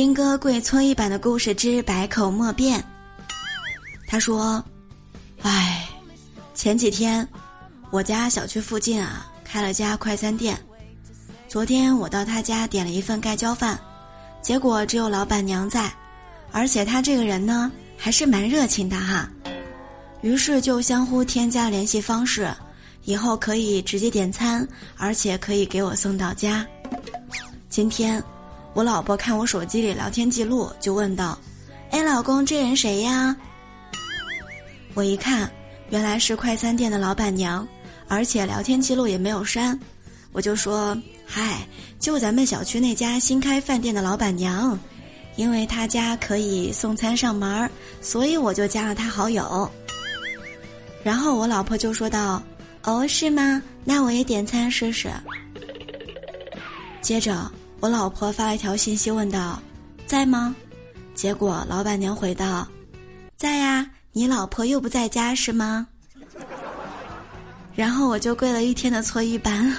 兵哥跪搓衣板的故事之百口莫辩。他说：“哎，前几天我家小区附近啊开了家快餐店，昨天我到他家点了一份盖浇饭，结果只有老板娘在，而且他这个人呢还是蛮热情的哈。于是就相互添加联系方式，以后可以直接点餐，而且可以给我送到家。今天。”我老婆看我手机里聊天记录，就问道：“哎，老公，这人谁呀？”我一看，原来是快餐店的老板娘，而且聊天记录也没有删。我就说：“嗨，就咱们小区那家新开饭店的老板娘，因为他家可以送餐上门儿，所以我就加了他好友。”然后我老婆就说道：“哦，是吗？那我也点餐试试。”接着。我老婆发了一条信息问道：“在吗？”结果老板娘回道：“在呀，你老婆又不在家是吗？”然后我就跪了一天的搓衣板。